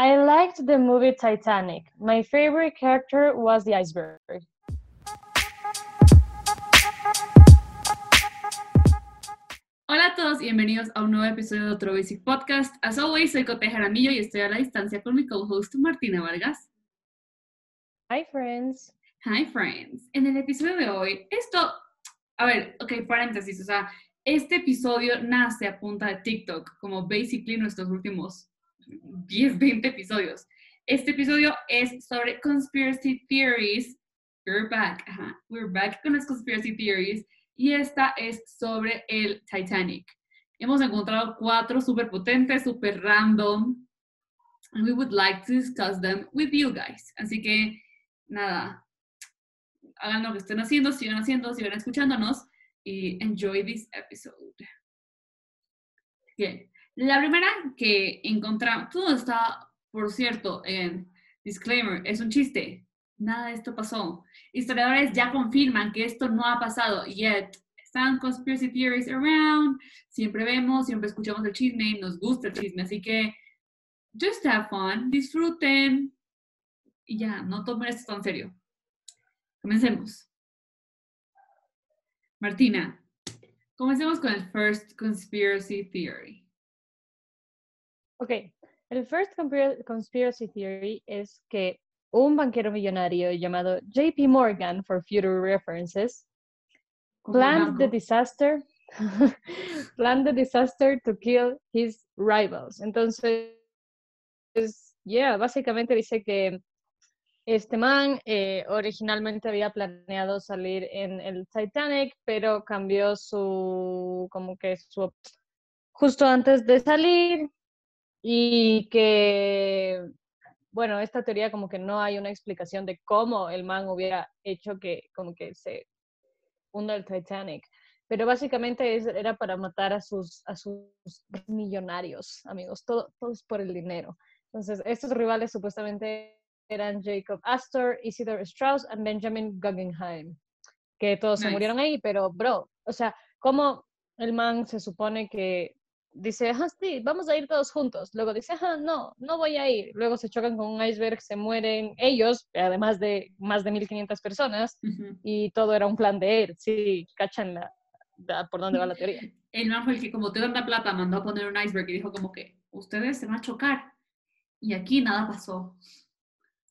I liked the movie Titanic. My favorite character was the iceberg. Hola a todos y bienvenidos a un nuevo episodio de otro Basic Podcast. As always, soy Cote Jaramillo y estoy a la distancia con mi co-host Martina Vargas. Hi, friends. Hi, friends. En el episodio de hoy, esto, a ver, ok, paréntesis, o sea, este episodio nace a punta de TikTok, como basically nuestros últimos 10, 20 episodios. Este episodio es sobre conspiracy theories. We're back. We're back con las conspiracy theories. Y esta es sobre el Titanic. Hemos encontrado cuatro súper potentes, súper random. And we would like to discuss them with you guys. Así que, nada, hagan lo que estén haciendo, sigan haciendo, sigan escuchándonos y enjoy this episode. Bien. La primera que encontramos, todo está, por cierto, en disclaimer, es un chiste. Nada de esto pasó. Historiadores ya confirman que esto no ha pasado yet. Están conspiracy theories around. Siempre vemos, siempre escuchamos el chisme nos gusta el chisme. Así que, just have fun, disfruten. Y ya, no tomen esto tan serio. Comencemos. Martina, comencemos con el first conspiracy theory. Ok, el first conspiracy theory es que un banquero millonario llamado JP Morgan, for future references, planned the disaster, planned the disaster to kill his rivals. Entonces, yeah, básicamente dice que este man eh, originalmente había planeado salir en el Titanic, pero cambió su, como que su, justo antes de salir, y que, bueno, esta teoría como que no hay una explicación de cómo el man hubiera hecho que como que se hunda el Titanic. Pero básicamente era para matar a sus, a sus millonarios, amigos. Todo, todo es por el dinero. Entonces, estos rivales supuestamente eran Jacob Astor, Isidor Strauss y Benjamin Guggenheim, que todos se murieron ahí, pero bro, o sea, ¿cómo el man se supone que dice, ajá, sí, vamos a ir todos juntos. Luego dice, ajá, no, no voy a ir. Luego se chocan con un iceberg, se mueren ellos, además de más de 1500 personas, y todo era un plan de él. Sí, cachan la, por dónde va la teoría. El man fue el que, como te tanta plata, mandó a poner un iceberg y dijo, como que ustedes se van a chocar. Y aquí nada pasó.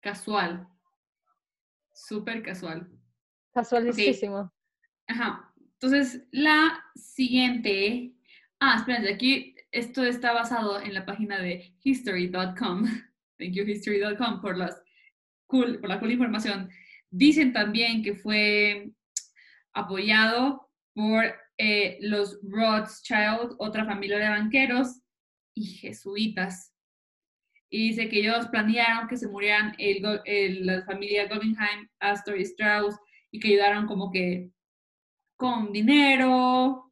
Casual. Súper casual. Casualísimo. Ajá. Entonces, la siguiente Ah, espérense, aquí esto está basado en la página de history.com. Thank you, history.com, por, las cool, por la cool información. Dicen también que fue apoyado por eh, los Rothschild, otra familia de banqueros y jesuitas. Y dice que ellos planearon que se murieran el, la familia Guggenheim, Astor y Strauss, y que ayudaron como que con dinero,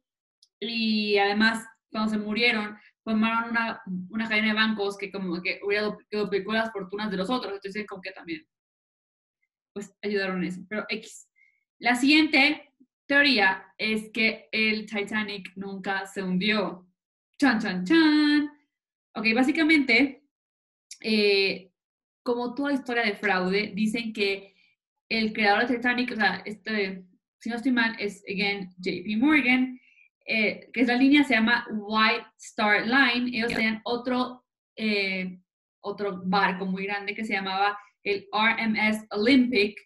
y además cuando se murieron formaron una, una cadena de bancos que como que hubiera duplicado las fortunas de los otros, entonces como que también pues ayudaron eso, pero X. La siguiente teoría es que el Titanic nunca se hundió. Chan, chan, chan. Ok, básicamente, eh, como toda historia de fraude, dicen que el creador de Titanic, o sea, este, si no estoy mal, es, again, JP Morgan, eh, que es la línea, se llama White Star Line. Ellos tenían otro, eh, otro barco muy grande que se llamaba el RMS Olympic.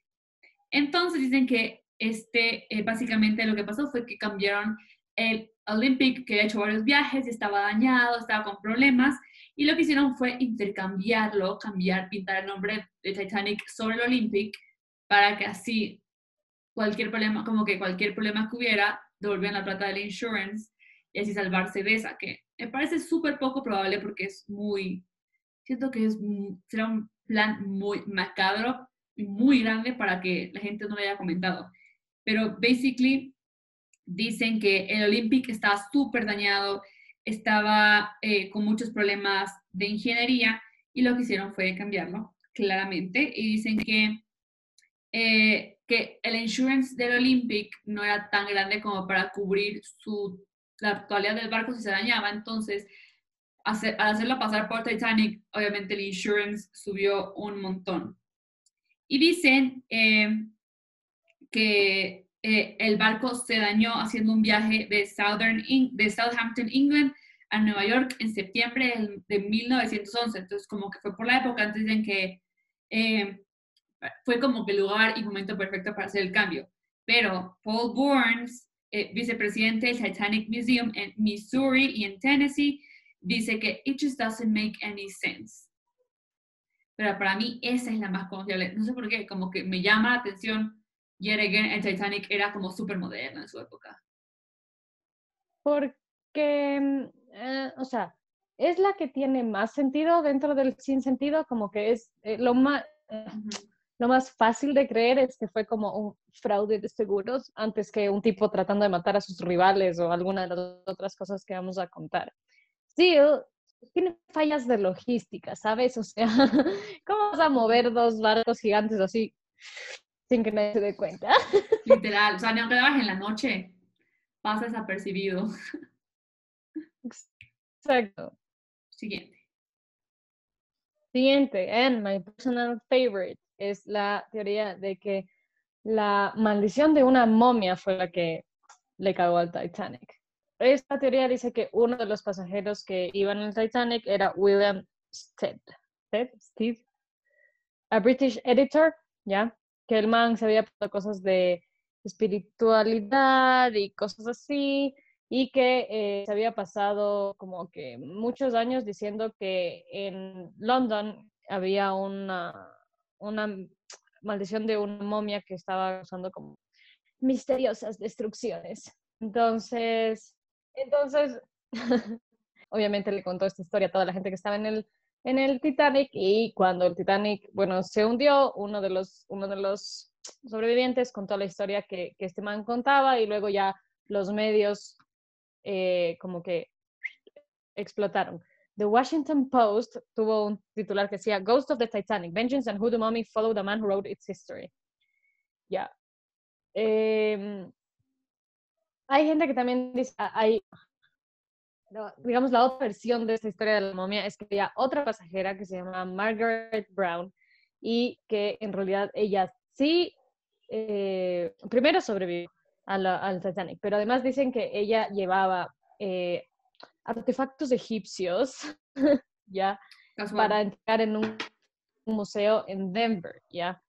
Entonces dicen que este, eh, básicamente lo que pasó fue que cambiaron el Olympic, que había hecho varios viajes, estaba dañado, estaba con problemas, y lo que hicieron fue intercambiarlo, cambiar, pintar el nombre de Titanic sobre el Olympic, para que así cualquier problema, como que cualquier problema que hubiera, devolvían la plata del insurance y así salvarse de esa, que me parece súper poco probable porque es muy, siento que es, será un plan muy macabro y muy grande para que la gente no lo haya comentado. Pero basically dicen que el Olympic estaba súper dañado, estaba eh, con muchos problemas de ingeniería y lo que hicieron fue cambiarlo, claramente, y dicen que eh, que el insurance del Olympic no era tan grande como para cubrir su, la actualidad del barco si se dañaba. Entonces, hacer, al hacerla pasar por Titanic, obviamente el insurance subió un montón. Y dicen eh, que eh, el barco se dañó haciendo un viaje de, Southern, de Southampton, England, a Nueva York en septiembre de 1911. Entonces, como que fue por la época, antes dicen que eh, fue como que el lugar y momento perfecto para hacer el cambio. Pero Paul Burns, eh, vicepresidente del Titanic Museum en Missouri y en Tennessee, dice que it just doesn't make any sense. Pero para mí esa es la más confiable. No sé por qué, como que me llama la atención. Yet again, el Titanic era como súper moderno en su época. Porque, mm, eh, o sea, es la que tiene más sentido dentro del sin sentido, como que es eh, lo más... Eh, lo más fácil de creer es que fue como un fraude de seguros antes que un tipo tratando de matar a sus rivales o alguna de las otras cosas que vamos a contar. Sí, tiene fallas de logística, ¿sabes? O sea, ¿cómo vas a mover dos barcos gigantes así sin que nadie se dé cuenta? Literal, o sea, ni aunque en la noche, pasa desapercibido. Exacto. Siguiente. Siguiente, and my personal favorite, es la teoría de que la maldición de una momia fue la que le cagó al Titanic. Esta teoría dice que uno de los pasajeros que iban en el Titanic era William Stead, Steve, a British editor, ¿ya? Que el man se había puesto cosas de espiritualidad y cosas así, y que eh, se había pasado como que muchos años diciendo que en London había una, una maldición de una momia que estaba causando como misteriosas destrucciones. Entonces, entonces, obviamente le contó esta historia a toda la gente que estaba en el, en el Titanic y cuando el Titanic, bueno, se hundió, uno de los, uno de los sobrevivientes contó la historia que, este man contaba y luego ya los medios eh, como que explotaron. The Washington Post tuvo un titular que decía Ghost of the Titanic, Vengeance and Who the Mummy Follow the Man Who Wrote Its History. Ya. Em, hay gente que también dice, ah, hay, digamos, la otra versión de esta historia de la momia es que había otra pasajera que se llama Margaret Brown y que en realidad ella sí, eh, primero sobrevivió al Titanic, pero además dicen que ella llevaba eh, artefactos egipcios, ¿ya? Para entrar en un museo en Denver, ¿ya?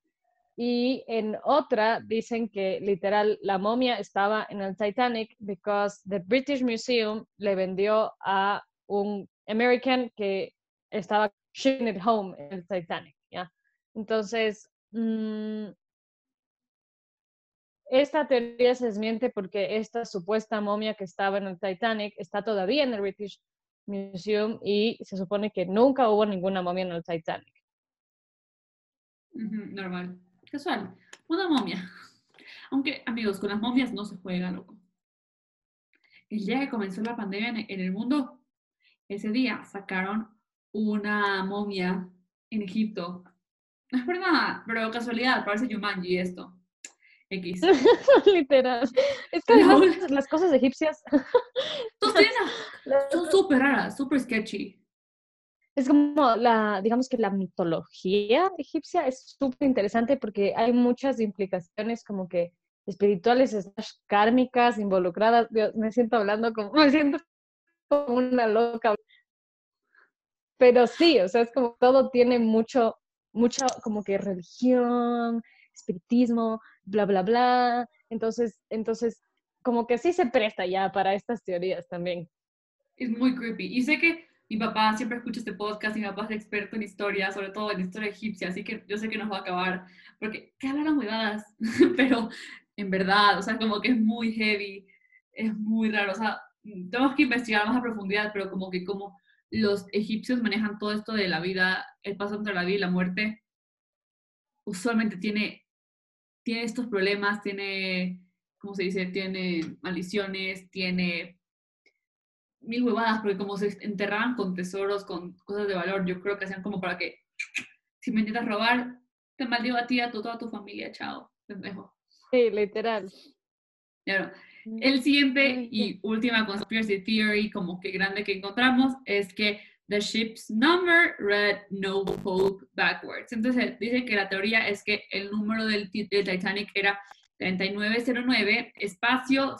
Y en otra dicen que literal la momia estaba en el Titanic because the British Museum le vendió a un American que estaba shipping it home en el Titanic, ¿ya? Entonces, mm, esta teoría se desmiente porque esta supuesta momia que estaba en el Titanic está todavía en el British Museum y se supone que nunca hubo ninguna momia en el Titanic. normal. Casual, una momia. Aunque, amigos, con las momias no se juega, loco. El día que comenzó la pandemia en el mundo, ese día sacaron una momia en Egipto. No es por nada, pero casualidad, parece Yumanji esto. X. Literal. Es que además las cosas egipcias. son súper raras, súper sketchy es como la, digamos que la mitología egipcia es súper interesante porque hay muchas implicaciones como que espirituales, kármicas involucradas. me siento hablando como, me siento como una loca. Pero sí, o sea, es como todo tiene mucho, mucho como que religión, espiritismo, bla, bla, bla. Entonces, entonces, como que sí se presta ya para estas teorías también. Es muy creepy. Y sé que mi papá siempre escucha este podcast y mi papá es experto en historia, sobre todo en historia egipcia, así que yo sé que nos va a acabar, porque ¿qué hablaron huevadas? Pero en verdad, o sea, como que es muy heavy, es muy raro, o sea, tenemos que investigar más a profundidad, pero como que como los egipcios manejan todo esto de la vida, el paso entre la vida y la muerte, usualmente tiene, tiene estos problemas, tiene, ¿cómo se dice? Tiene maldiciones, tiene mil huevadas, porque como se enterraban con tesoros, con cosas de valor, yo creo que hacían como para que, si me intentas robar, te maldigo a ti, a toda tu familia, chao, pendejo. Sí, literal. Claro. El siguiente y última conspiracy theory, como que grande que encontramos, es que the ship's number read no pope backwards. Entonces dice que la teoría es que el número del, Titanic era 3909 espacio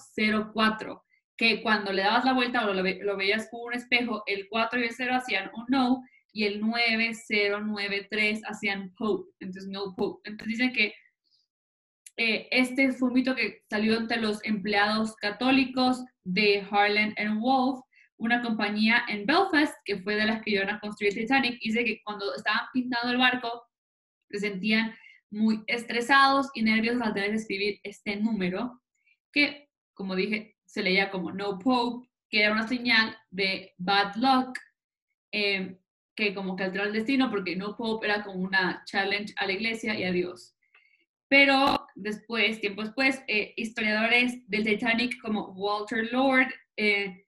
04, que cuando le dabas la vuelta o lo, veías con un espejo, el 4 y el 0 hacían un no y el 9093 hacían pope, entonces no pope. Entonces dicen que eh, este fue que salió entre los empleados católicos de Harlan and Wolff, una compañía en Belfast, que fue de las que iban a construir Titanic, dice que cuando estaban pintando el barco, se sentían muy estresados y nerviosos al tener que escribir este número, que, como dije, se leía como No Pope, que era una señal de bad luck, eh, que como que alteró el destino, porque No Pope era como una challenge a la iglesia y a Dios. Pero después, tiempo después, eh, historiadores del Titanic como Walter Lord eh,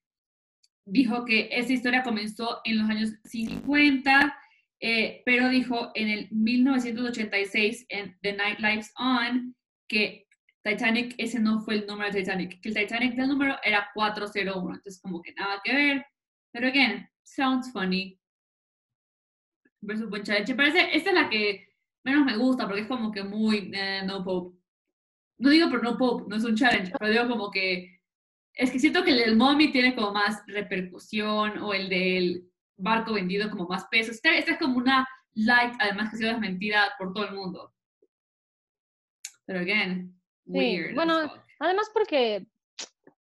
dijo que esa historia comenzó en los años 50, eh, pero dijo en el 1986 en The Night Lives On que Titanic, ese no fue el número de Titanic, que el Titanic del número era 401, entonces como que nada que ver. Pero again, sounds funny. Versus Parece, esta es la que menos me gusta porque es como que muy eh, no pope. No digo por no pope, no es un challenge, pero digo como que es que siento que el del mommy tiene como más repercusión o el del barco vendido como más peso. Esta, es como una light, además que ha sido desmentida por todo el mundo. Pero again, weird. Bueno, además porque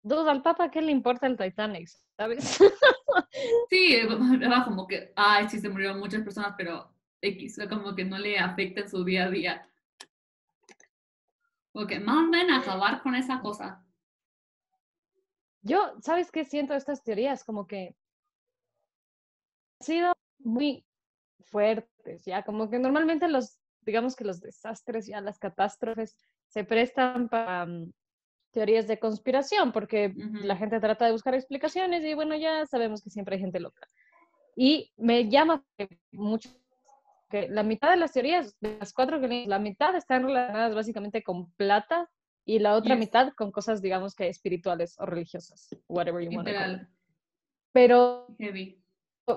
duda al Papa qué le importa el Titanic, ¿sabes? sí, va como que, ay, sí se murieron muchas personas, pero X, como que no le afecta en su día a día. Porque manden a acabar con esa cosa. Yo, ¿sabes qué siento estas teorías? Como que han sido muy fuertes, ya, como que normalmente los, digamos que los desastres, ya las catástrofes, se prestan para mm, teorías de conspiración, porque la gente trata de buscar explicaciones y bueno, ya sabemos que siempre hay gente loca. Y me llama mucho que la mitad de las teorías, de las cuatro que la mitad están relacionadas básicamente con plata y la otra mitad con cosas, digamos que espirituales o religiosas, whatever you want to call Pero Heavy.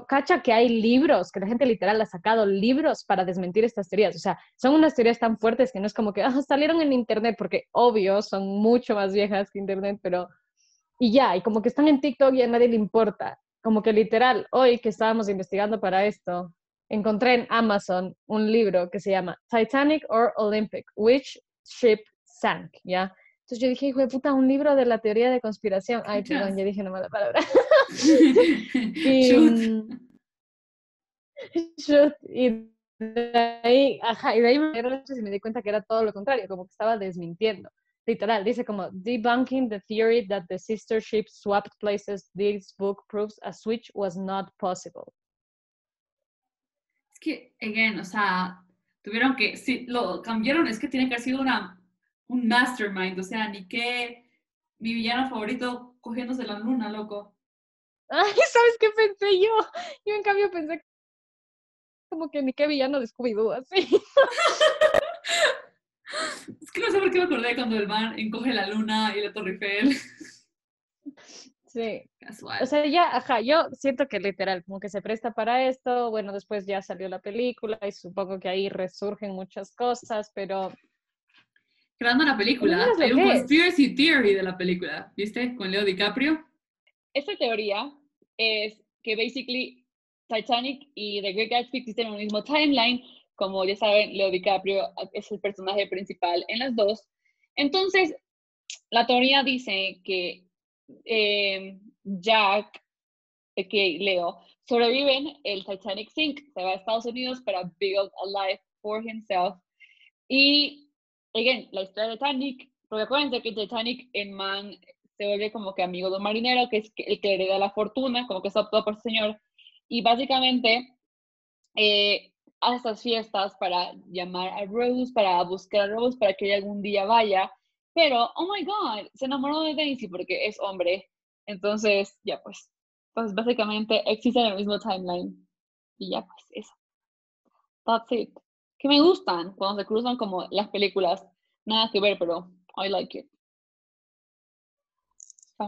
cacha que hay libros, que la gente literal ha sacado libros para desmentir estas teorías. O sea, son unas teorías tan fuertes que no es como que ah, salieron en internet, porque obvio son mucho más viejas que internet, pero y ya, y como que están en TikTok y a nadie le importa. Como que literal, hoy que estábamos investigando para esto, encontré en Amazon un libro que se llama Titanic or Olympic, Which Ship Sank, ¿ya? Entonces yo dije, hijo de puta, un libro de la teoría de conspiración. Ay, perdón, ya dije una mala palabra. y, y de ahí, ajá, y de ahí me di cuenta que era todo lo contrario, como que estaba desmintiendo. Literal, dice como, debunking the theory that the sister ships swapped places, this book proves a switch was not possible que, again, o sea, tuvieron que, sí, lo cambiaron, es que tiene que haber sido una, un mastermind, o sea, ni que mi villano favorito cogiéndose la luna, loco. Ay, ¿sabes qué pensé yo? Yo en cambio pensé como que ni qué villano descubrí así. es que no sé por qué me acordé cuando el man encoge la luna y la Torre Eiffel. Sí. O sea, ya, ajá, yo siento que literal, como que se presta para esto. Bueno, después ya salió la película y supongo que ahí resurgen muchas cosas, pero. Creando la película, hay un conspiracy theory de la película, ¿viste? Con Leo DiCaprio. Esta teoría es que basically Titanic y The Great Gatsby existen en el mismo timeline. Como ya saben, Leo DiCaprio es el personaje principal en las dos. Entonces, la teoría dice que eh, Jack, que Leo, sobreviven, el Titanic sink, se va a Estados Unidos para build a life for himself. Y, again, la historia de Titanic, porque acuérdense que Titanic, en man se vuelve como que amigo de un marinero, que es el que hereda la fortuna, como que es optado por el señor, y básicamente eh, hace estas fiestas para llamar a Rose, para buscar a Rose, para que ella algún día vaya, pero, oh my god, se enamoró de Daisy porque es hombre. Entonces, ya pues. Pues básicamente existen en el mismo timeline. Y ya pues, eso. That's it. Que me gustan cuando se cruzan como las películas. Nada que ver, pero I like it.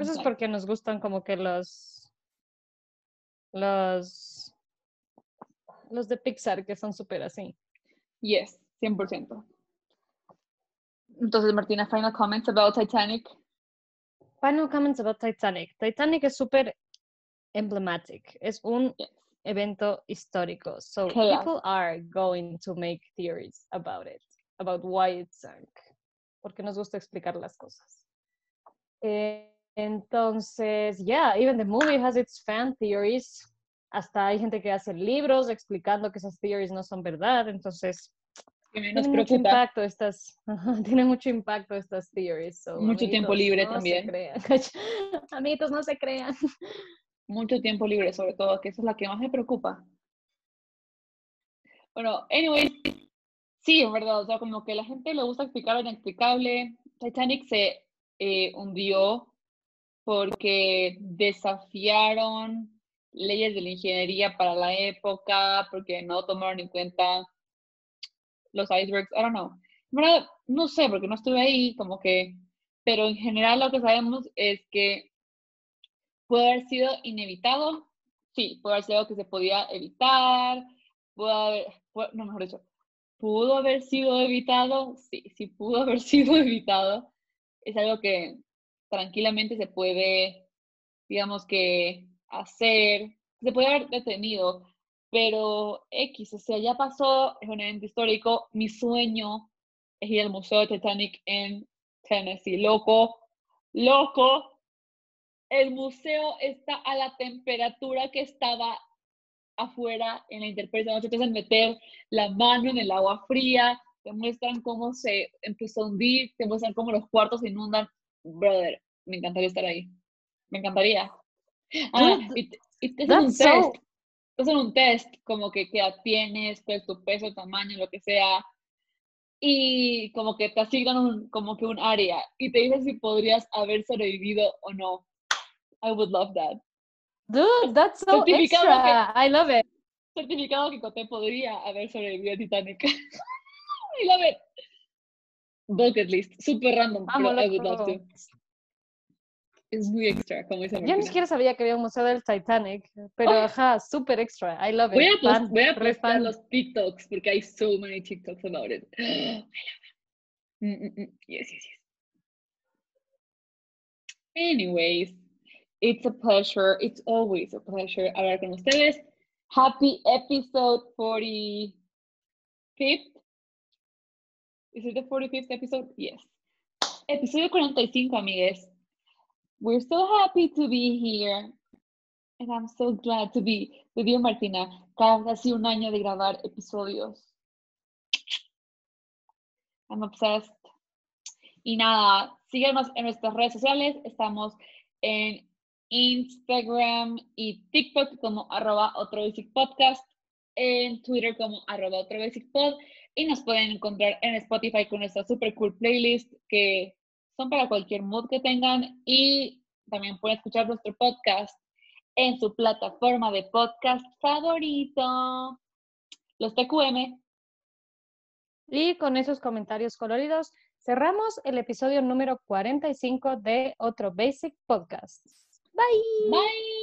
Eso es porque nos gustan como que los. Los. Los de Pixar que son súper así. Yes, 100%. Entonces, Martina, final comments about Titanic. Final comments about Titanic. Titanic es súper emblematic. Es un Yes. Evento histórico. So Claro. people are going to make theories about it, about why it sank. Porque nos gusta explicar las cosas. Eh, entonces, yeah, even the movie has its fan theories. Hasta hay gente que hace libros explicando que esas theories no son verdad. Entonces, tiene mucho impacto estas, tiene mucho impacto estas theories. so, Mucho tiempo amiguitos, libre no se también. crean. Amiguitos, no se crean. Mucho tiempo libre, sobre todo, que eso es la que más me preocupa. Bueno, anyway, sí, en verdad, o sea, como que la gente le gusta explicar lo inexplicable. Titanic se eh, hundió porque desafiaron leyes de la ingeniería para la época, porque no tomaron en cuenta los icebergs, I don't know. No sé, porque no estuve ahí, como que, pero en general lo que sabemos es que puede haber sido inevitado, sí, puede haber sido algo que se podía evitar, pudo haber, no, mejor dicho, pudo haber sido evitado, sí, sí pudo haber sido evitado. Es algo que tranquilamente se puede, digamos que, hacer, se puede haber detenido, pero X, o sea, ya pasó, es un evento histórico, mi sueño es ir al Museo de Titanic en Tennessee, loco, loco, el museo está a la temperatura que estaba afuera en la intemperie. Te hacen meter la mano en el agua fría, te muestran cómo se empezó a hundir, te muestran cómo los cuartos se inundan. Brother, me encantaría estar ahí. Me encantaría. Ah, y te, y te hacen un so- test. Te hacen un test, como que qué tienes, cuál es tu peso, tamaño, lo que sea. Y como que te asignan un, como que un área y te dicen si podrías haber sobrevivido o no. I would love that. Dude, that's so Certificado que- extra. I love it. certificado que Coté podría haber sobrevivido a Titanic. I love it. Bucket list, super random, pero I would love to. Es muy extra, como dice Yo ni siquiera sabía que había un museo del Titanic, pero Oh. ajá, super extra. I love Voy a, it. post- Fan, voy a fan. los TikToks porque hay so many TikToks about it. I love it. Mm, mm, mm. Yes, yes, yes. Anyways, it's a pleasure. It's always a pleasure hablar con ustedes. Happy episode 45th. Is it the 45th episode? Yes. Episodio 45, amigues. We're so happy to be here. And I'm so glad to be with you, Martina. Casi un año de grabar episodios. I'm obsessed. Y nada, síganos en nuestras redes sociales. Estamos en Instagram y TikTok como arroba otro basic podcast. En Twitter como arroba otro basic pod. Y nos pueden encontrar en Spotify con nuestra super cool playlist que son para cualquier mood que tengan. Y también pueden escuchar nuestro podcast en su plataforma de podcast favorito. Los TQM. Y con esos comentarios coloridos, cerramos el episodio número 45 de otro Basic Podcast. Bye. Bye.